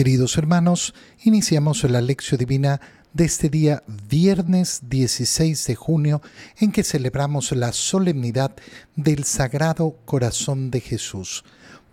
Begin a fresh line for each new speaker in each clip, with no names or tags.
Queridos hermanos, iniciamos la lección divina de este día viernes 16 de junio en que celebramos la solemnidad del Sagrado Corazón de Jesús.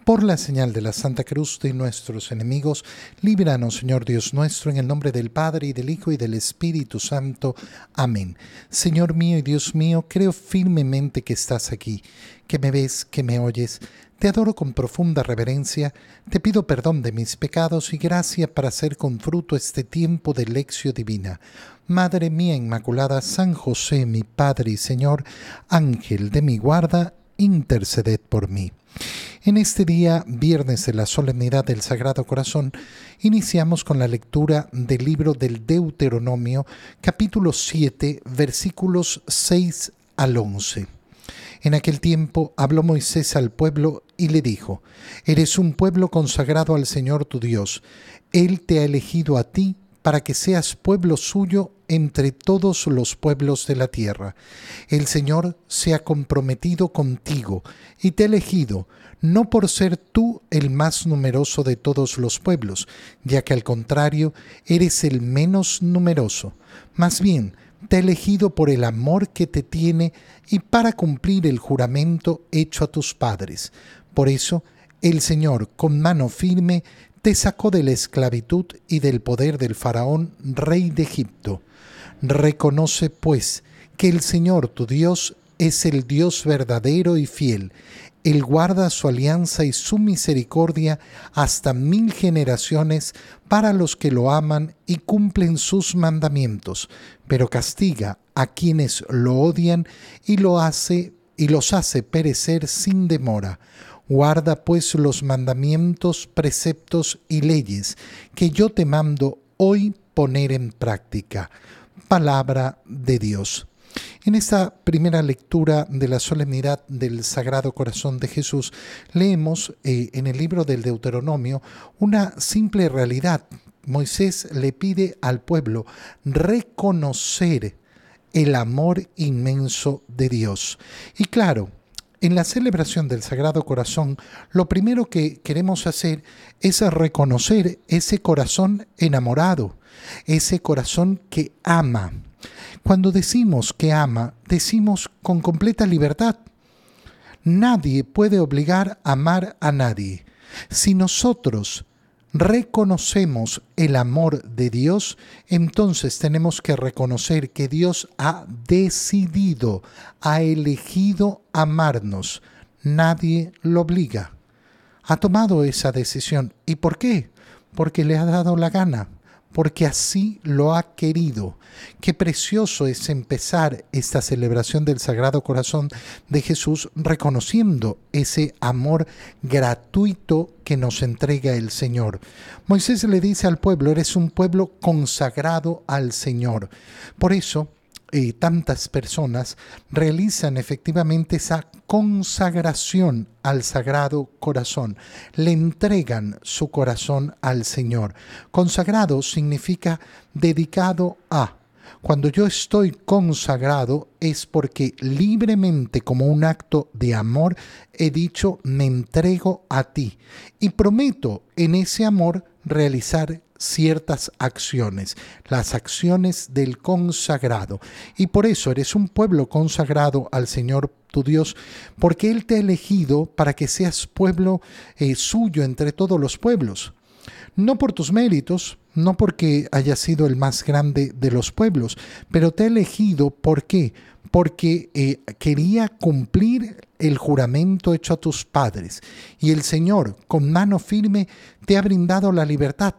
Por la señal de la Santa Cruz de nuestros enemigos, líbranos, Señor Dios nuestro, en el nombre del Padre y del Hijo y del Espíritu Santo. Amén. Señor mío y Dios mío, creo firmemente que estás aquí, que me ves, que me oyes. Te adoro con profunda reverencia, te pido perdón de mis pecados y gracia para hacer con fruto este tiempo de lección divina. Madre mía Inmaculada, San José, mi Padre y Señor, Ángel de mi guarda, interceded por mí. En este día, viernes de la solemnidad del Sagrado Corazón, iniciamos con la lectura del libro del Deuteronomio, capítulo 7, versículos 6 al 11. En aquel tiempo habló Moisés al pueblo y le dijo, Eres un pueblo consagrado al Señor tu Dios. Él te ha elegido a ti para que seas pueblo suyo entre todos los pueblos de la tierra. El Señor se ha comprometido contigo y te ha elegido, no por ser tú el más numeroso de todos los pueblos, ya que al contrario eres el menos numeroso. Más bien, te ha elegido por el amor que te tiene y para cumplir el juramento hecho a tus padres. Por eso, el Señor, con mano firme, te sacó de la esclavitud y del poder del faraón, rey de Egipto. Reconoce, pues, que el Señor tu Dios es el Dios verdadero y fiel. Él guarda su alianza y su misericordia hasta mil generaciones para los que lo aman y cumplen sus mandamientos, pero castiga a quienes lo odian y lo hace y los hace perecer sin demora. Guarda pues los mandamientos, preceptos y leyes que yo te mando hoy poner en práctica. Palabra de Dios. En esta primera lectura de la solemnidad del Sagrado Corazón de Jesús, leemos eh, en el libro del Deuteronomio una simple realidad. Moisés le pide al pueblo reconocer el amor inmenso de Dios. Y claro, en la celebración del Sagrado Corazón, lo primero que queremos hacer es reconocer ese corazón enamorado, ese corazón que ama. Cuando decimos que ama, decimos con completa libertad. Nadie puede obligar a amar a nadie. Si nosotros reconocemos el amor de Dios, entonces tenemos que reconocer que Dios ha decidido, ha elegido amarnos. Nadie lo obliga. Ha tomado esa decisión. ¿Y por qué? Porque le ha dado la gana porque así lo ha querido. Qué precioso es empezar esta celebración del Sagrado Corazón de Jesús reconociendo ese amor gratuito que nos entrega el Señor. Moisés le dice al pueblo, eres un pueblo consagrado al Señor. Por eso, y tantas personas realizan efectivamente esa consagración al Sagrado Corazón, le entregan su corazón al Señor. Consagrado significa dedicado a. Cuando yo estoy consagrado es porque libremente como un acto de amor he dicho me entrego a ti y prometo en ese amor realizar ciertas acciones, las acciones del consagrado. Y por eso eres un pueblo consagrado al Señor tu Dios, porque Él te ha elegido para que seas pueblo eh, suyo entre todos los pueblos. No por tus méritos, no porque hayas sido el más grande de los pueblos, pero te ha elegido, ¿por qué? Porque eh, quería cumplir el juramento hecho a tus padres. Y el Señor, con mano firme, te ha brindado la libertad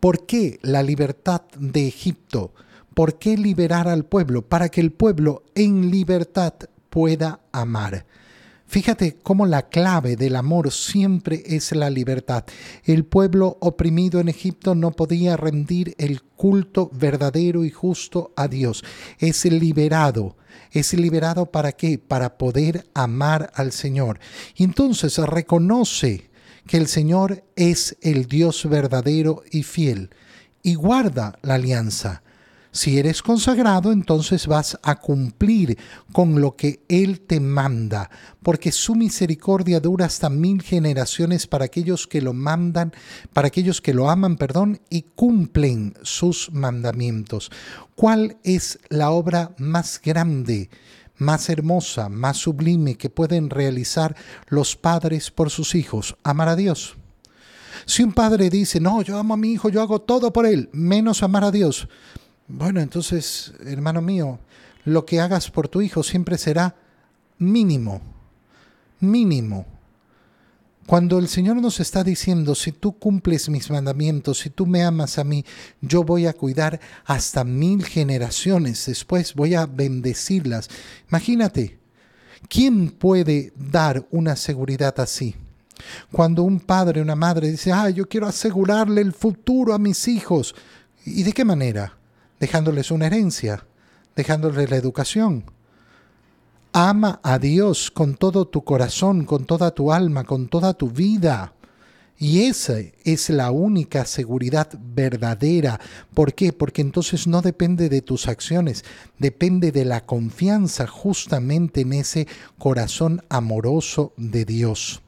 ¿Por qué la libertad de Egipto? ¿Por qué liberar al pueblo? Para que el pueblo en libertad pueda amar. Fíjate cómo la clave del amor siempre es la libertad. El pueblo oprimido en Egipto no podía rendir el culto verdadero y justo a Dios. Es liberado. ¿Es liberado para qué? Para poder amar al Señor. Y entonces reconoce que el Señor es el Dios verdadero y fiel y guarda la alianza. Si eres consagrado, entonces vas a cumplir con lo que Él te manda, porque su misericordia dura hasta mil generaciones para aquellos que lo mandan, para aquellos que lo aman, perdón, y cumplen sus mandamientos. ¿Cuál es la obra más grande? Más hermosa, más sublime que pueden realizar los padres por sus hijos, amar a Dios. Si un padre dice, no, yo amo a mi hijo, yo hago todo por él, menos amar a Dios, bueno, entonces, hermano mío, lo que hagas por tu hijo siempre será mínimo, mínimo. Cuando el Señor nos está diciendo, si tú cumples mis mandamientos, si tú me amas a mí, yo voy a cuidar hasta mil generaciones, después voy a bendecirlas. Imagínate, ¿quién puede dar una seguridad así? Cuando un padre una madre dice, ah, yo quiero asegurarle el futuro a mis hijos. ¿Y de qué manera? dejándoles una herencia, dejándoles la educación. Ama a Dios con todo tu corazón, con toda tu alma, con toda tu vida. Y esa es la única seguridad verdadera. ¿Por qué? Porque entonces no depende de tus acciones, depende de la confianza justamente en ese corazón amoroso de Dios.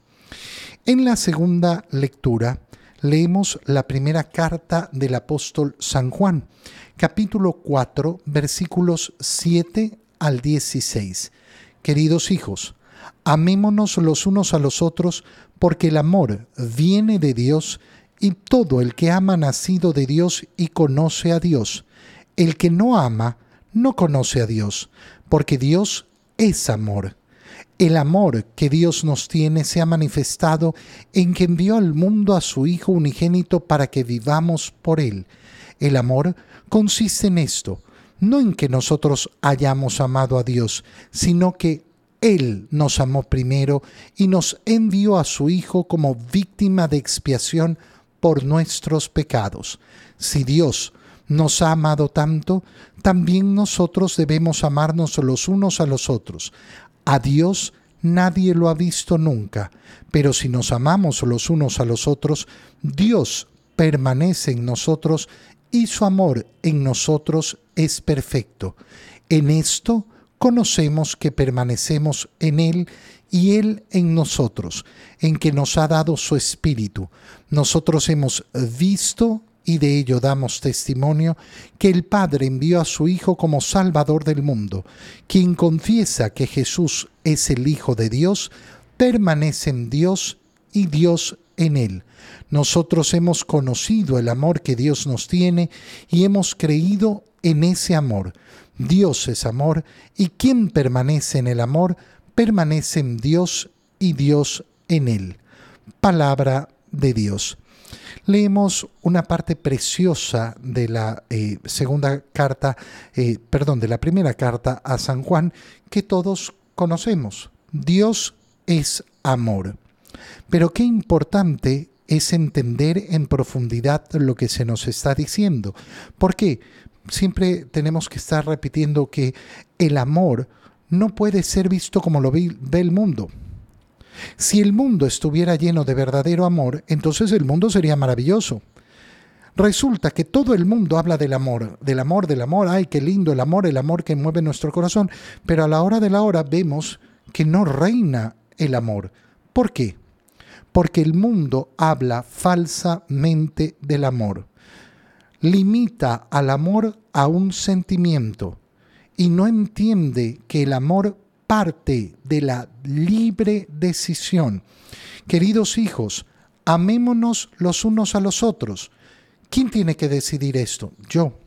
En la segunda lectura leemos la primera carta del apóstol San Juan capítulo 4, versículos 7 al 16. Queridos hijos, amémonos los unos a los otros, porque el amor viene de Dios, y todo el que ama nacido de Dios y conoce a Dios. El que no ama no conoce a Dios, porque Dios es amor. El amor que Dios nos tiene se ha manifestado en que envió al mundo a su Hijo unigénito para que vivamos por Él. El amor consiste en esto, no en que nosotros hayamos amado a Dios, sino que Él nos amó primero y nos envió a su Hijo como víctima de expiación por nuestros pecados. Si Dios nos ha amado tanto, también nosotros debemos amarnos los unos a los otros. A Dios nadie lo ha visto nunca, pero si nos amamos los unos a los otros, Dios permanece en nosotros y su amor en nosotros es perfecto. En esto conocemos que permanecemos en Él y Él en nosotros, en que nos ha dado su Espíritu. Nosotros hemos visto y de ello damos testimonio que el Padre envió a su Hijo como Salvador del mundo. Quien confiesa que Jesús es el Hijo de Dios, permanece en Dios y Dios en Él. Nosotros hemos conocido el amor que Dios nos tiene y hemos creído en ese amor. Dios es amor y quien permanece en el amor permanece en Dios y Dios en Él. Palabra de Dios. Leemos una parte preciosa de la eh, segunda carta, eh, perdón, de la primera carta a San Juan que todos conocemos. Dios es amor. Pero qué importante es entender en profundidad lo que se nos está diciendo. ¿Por qué? Siempre tenemos que estar repitiendo que el amor no puede ser visto como lo ve, el mundo. Si el mundo estuviera lleno de verdadero amor, entonces el mundo sería maravilloso. Resulta que todo el mundo habla del amor, del amor, del amor, ay, qué lindo el amor, el amor que mueve nuestro corazón, pero a la hora de la hora vemos que no reina el amor. ¿Por qué? Porque el mundo habla falsamente del amor. Limita al amor a un sentimiento y no entiende que el amor parte de la libre decisión. Queridos hijos, amémonos los unos a los otros. ¿Quién tiene que decidir esto? Yo.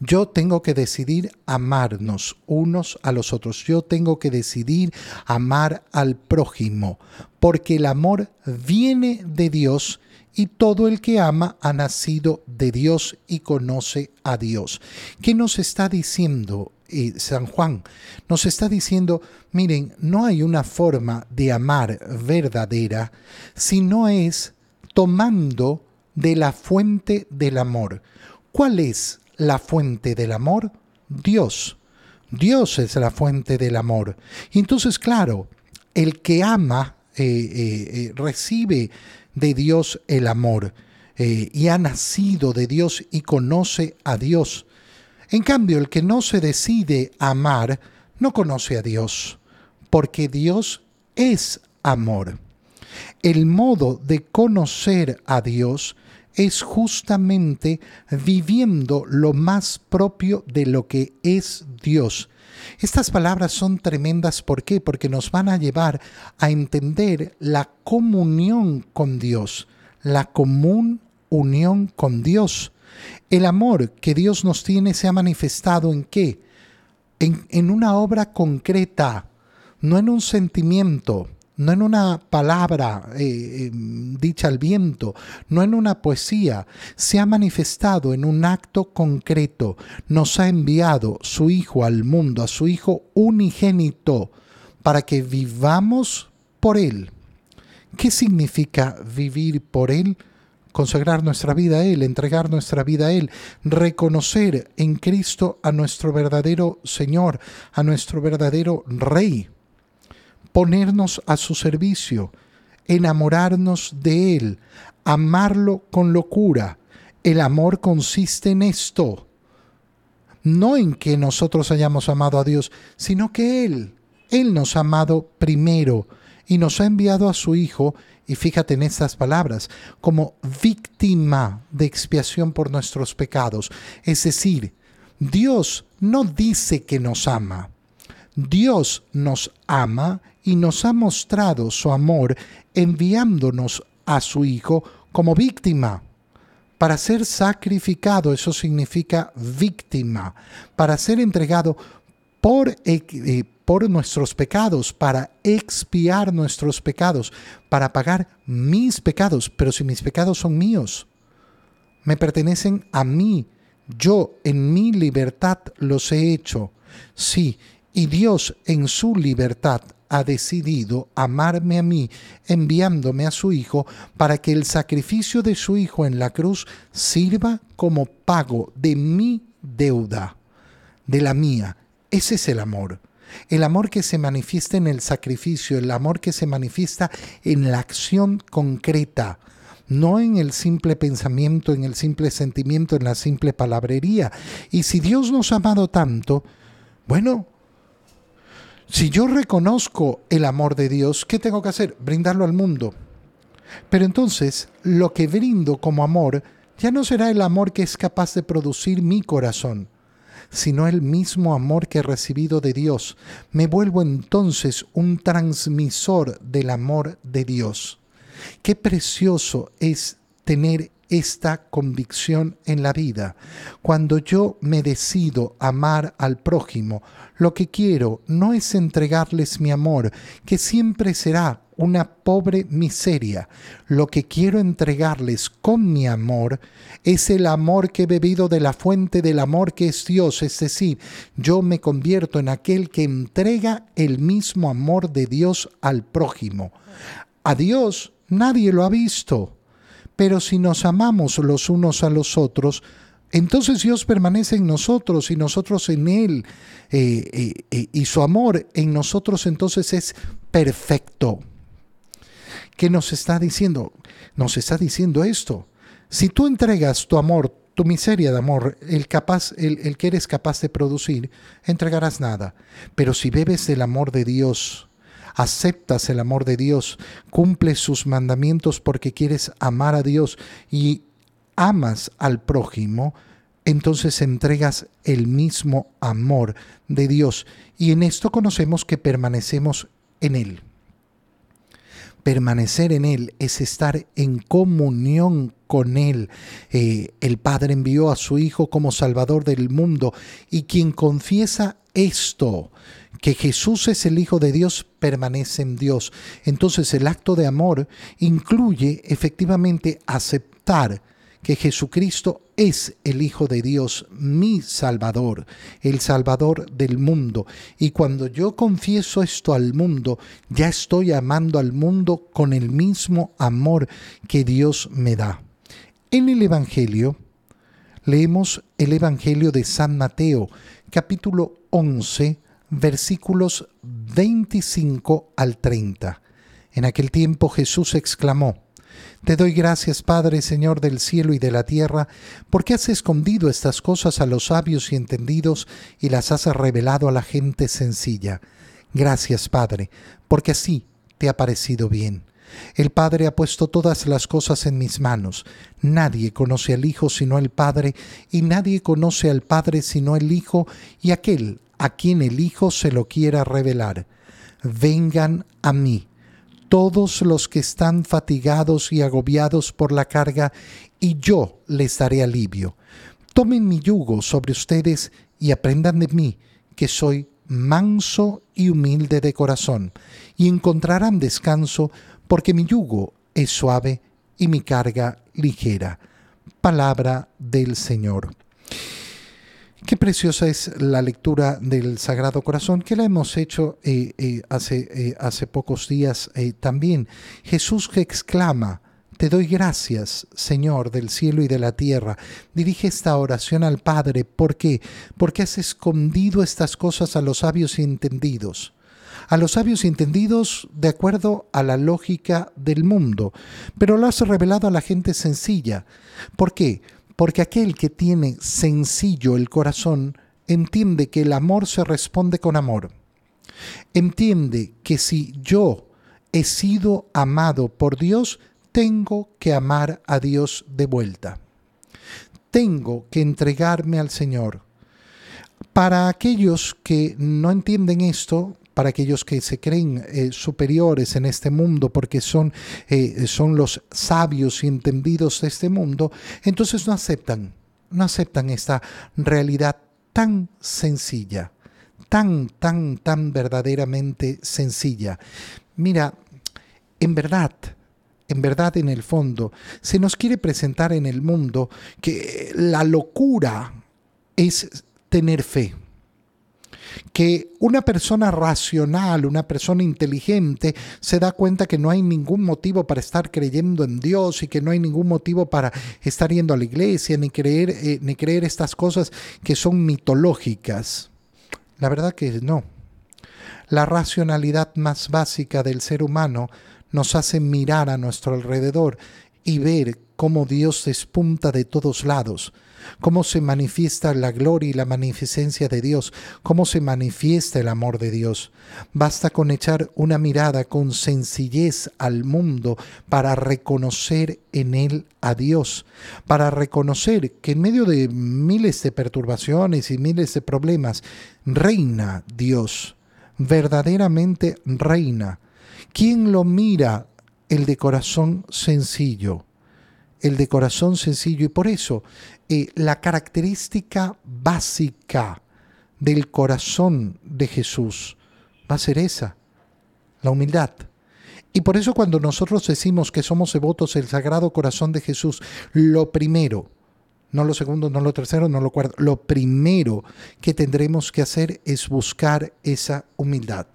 Yo tengo que decidir amarnos unos a los otros. Yo tengo que decidir amar al prójimo, porque el amor viene de Dios y todo el que ama ha nacido de Dios y conoce a Dios. ¿Qué nos está diciendo eh, San Juan? Nos está diciendo, miren, no hay una forma de amar verdadera si no es tomando de la fuente del amor. ¿Cuál es la fuente del amor? Dios. Dios es la fuente del amor. Y entonces, claro, el que ama eh, eh, eh, recibe de Dios el amor. y ha nacido de Dios y conoce a Dios. En cambio, el que no se decide amar no conoce a Dios, porque Dios es amor. El modo de conocer a Dios es justamente viviendo lo más propio de lo que es Dios. Estas palabras son tremendas, ¿por qué? Porque nos van a llevar a entender la comunión con Dios, la común unión con Dios. El amor que Dios nos tiene se ha manifestado en qué? En, en una obra concreta, no en un sentimiento, no en una palabra eh, em, dicha al viento, no en una poesía, se ha manifestado en un acto concreto. Nos ha enviado su Hijo al mundo, a su Hijo unigénito, para que vivamos por Él. ¿Qué significa vivir por Él? Consagrar nuestra vida a Él, entregar nuestra vida a Él, reconocer en Cristo a nuestro verdadero Señor, a nuestro verdadero Rey ponernos a su servicio, enamorarnos de Él, amarlo con locura. El amor consiste en esto, no en que nosotros hayamos amado a Dios, sino que Él, Él nos ha amado primero y nos ha enviado a su Hijo, y fíjate en estas palabras, como víctima de expiación por nuestros pecados. Es decir, Dios no dice que nos ama, Dios nos ama y nos ha mostrado su amor enviándonos a su Hijo como víctima. Para ser sacrificado, eso significa víctima, para ser entregado por, eh, por nuestros pecados, para expiar nuestros pecados, para pagar mis pecados. Pero si mis pecados son míos, me pertenecen a mí, yo en mi libertad los he hecho. Sí, y Dios en su libertad ha decidido amarme a mí, enviándome a su Hijo, para que el sacrificio de su Hijo en la cruz sirva como pago de mi deuda, de la mía. Ese es el amor. El amor que se manifiesta en el sacrificio, el amor que se manifiesta en la acción concreta, no en el simple pensamiento, en el simple sentimiento, en la simple palabrería. Y si Dios nos ha amado tanto, bueno, si yo reconozco el amor de Dios, ¿qué tengo que hacer? Brindarlo al mundo. Pero entonces, lo que brindo como amor ya no será el amor que es capaz de producir mi corazón, sino el mismo amor que he recibido de Dios. Me vuelvo entonces un transmisor del amor de Dios. Qué precioso es tener esta convicción en la vida. Cuando yo me decido amar al prójimo, lo que quiero no es entregarles mi amor, que siempre será una pobre miseria. Lo que quiero entregarles con mi amor es el amor que he bebido de la fuente del amor que es Dios, es decir, yo me convierto en aquel que entrega el mismo amor de Dios al prójimo. A Dios nadie lo ha visto pero si nos amamos los unos a los otros, entonces Dios permanece en nosotros y nosotros en Él. Eh, eh, eh, y su amor en nosotros entonces es perfecto. ¿Qué nos está diciendo? Nos está diciendo esto. Si tú entregas tu amor, tu miseria de amor, el, capaz, el, el que eres capaz de producir, entregarás nada. Pero si bebes del amor de Dios, aceptas el amor de Dios, cumples sus mandamientos porque quieres amar a Dios y amas al prójimo, entonces entregas el mismo amor de Dios. Y en esto conocemos que permanecemos en Él. Permanecer en Él es estar en comunión con Él. Eh, el Padre envió a su Hijo como Salvador del mundo y quien confiesa esto, que Jesús es el Hijo de Dios, permanece en Dios. Entonces el acto de amor incluye efectivamente aceptar que Jesucristo es el Hijo de Dios, mi Salvador, el Salvador del mundo. Y cuando yo confieso esto al mundo, ya estoy amando al mundo con el mismo amor que Dios me da. En el Evangelio, leemos el Evangelio de San Mateo, capítulo 11, versículos 25 al 30. En aquel tiempo Jesús exclamó, Te doy gracias, Padre, Señor del cielo y de la tierra, porque has escondido estas cosas a los sabios y entendidos y las has revelado a la gente sencilla. Gracias, Padre, porque así te ha parecido bien. El Padre ha puesto todas las cosas en mis manos. Nadie conoce al Hijo sino el Padre, y nadie conoce al Padre sino el Hijo y aquel a quien el Hijo se lo quiera revelar. Vengan a mí todos los que están fatigados y agobiados por la carga, y yo les daré alivio. Tomen mi yugo sobre ustedes y aprendan de mí, que soy manso y humilde de corazón, y encontrarán descanso, porque mi yugo es suave y mi carga ligera. Palabra del Señor. Qué preciosa es la lectura del Sagrado Corazón, que la hemos hecho eh, eh, hace, eh, hace, pocos días también. Jesús que exclama, te doy gracias, Señor del cielo y de la tierra. Dirige esta oración al Padre. ¿Por qué? Porque has escondido estas cosas a los sabios y entendidos. A los sabios entendidos de acuerdo a la lógica del mundo, pero lo has revelado a la gente sencilla. ¿Por qué? Porque aquel que tiene sencillo el corazón entiende que el amor se responde con amor. Entiende que si yo he sido amado por Dios, tengo que amar a Dios de vuelta. Tengo que entregarme al Señor. Para aquellos que no entienden esto, para aquellos que se creen eh, superiores en este mundo porque son, eh, son los sabios y entendidos de este mundo, entonces no aceptan, no aceptan esta realidad tan sencilla, tan, tan, tan verdaderamente sencilla. Mira, en verdad, en verdad en el fondo, se nos quiere presentar en el mundo que la locura es tener fe que una persona racional, una persona inteligente, se da cuenta que no hay ningún motivo para estar creyendo en Dios y que no hay ningún motivo para estar yendo a la iglesia ni creer, eh, ni creer estas cosas que son mitológicas. La verdad que no. La racionalidad más básica del ser humano nos hace mirar a nuestro alrededor y ver cómo Dios despunta de todos lados, cómo se manifiesta la gloria y la magnificencia de Dios, cómo se manifiesta el amor de Dios. Basta con echar una mirada con sencillez al mundo para reconocer en él a Dios, para reconocer que en medio de miles de perturbaciones y miles de problemas, reina Dios, verdaderamente reina. ¿Quién lo mira? El de corazón sencillo el de corazón sencillo y por eso eh, la característica básica del corazón de Jesús va a ser esa, la humildad. Y por eso cuando nosotros decimos que somos devotos del Sagrado Corazón de Jesús, lo primero, no lo segundo, no lo tercero, no lo cuarto, lo primero que tendremos que hacer es buscar esa humildad.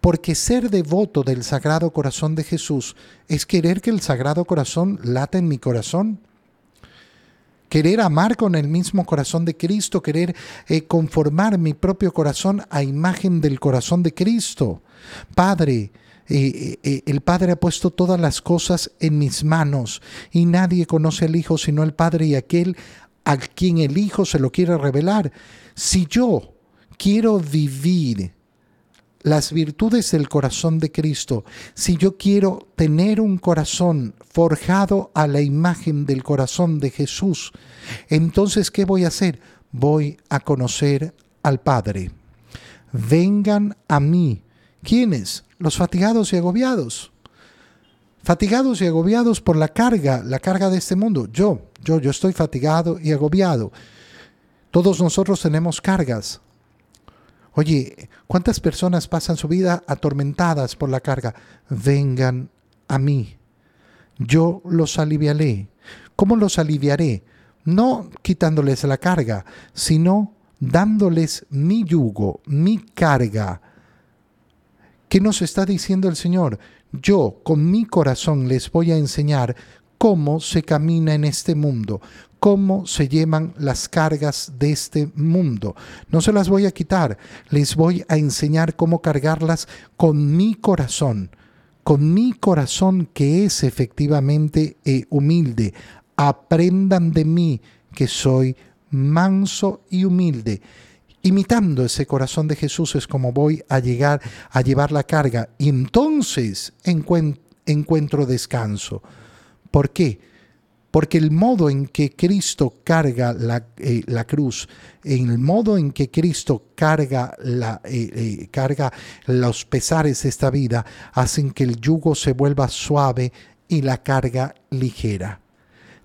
Porque ser devoto del Sagrado Corazón de Jesús es querer que el Sagrado Corazón late en mi corazón. Querer amar con el mismo corazón de Cristo, querer eh, conformar mi propio corazón a imagen del corazón de Cristo. Padre, eh, eh, el Padre ha puesto todas las cosas en mis manos y nadie conoce al Hijo sino el Padre y aquel a quien el Hijo se lo quiere revelar. Si yo quiero vivir las virtudes del corazón de Cristo, si yo quiero tener un corazón forjado a la imagen del corazón de Jesús, entonces ¿qué voy a hacer? Voy a conocer al Padre. Vengan a mí. ¿Quiénes? Los fatigados y agobiados. Fatigados y agobiados por la carga, la carga de este mundo. Yo, yo, yo estoy fatigado y agobiado. Todos nosotros tenemos cargas, Oye, ¿cuántas personas pasan su vida atormentadas por la carga? Vengan a mí. Yo los aliviaré. ¿Cómo los aliviaré? No quitándoles la carga, sino dándoles mi yugo, mi carga. ¿Qué nos está diciendo el Señor? Yo con mi corazón les voy a enseñar cómo se camina en este mundo, cómo se llevan las cargas de este mundo. No se las voy a quitar, les voy a enseñar cómo cargarlas con mi corazón, con mi corazón que es efectivamente eh, humilde. Aprendan de mí que soy manso y humilde. Imitando ese corazón de Jesús es como voy a llegar a llevar la carga y entonces encuentro descanso. ¿Por qué? Porque el modo en que Cristo carga la, eh, la cruz, en el modo en que Cristo carga, la, eh, eh, carga los pesares de esta vida, hacen que el yugo se vuelva suave y la carga ligera.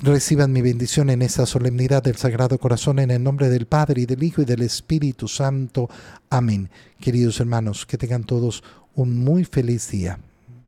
Reciban mi bendición en esta solemnidad del Sagrado Corazón en el nombre del Padre y del Hijo y del Espíritu Santo. Amén. Queridos hermanos, que tengan todos un muy feliz día.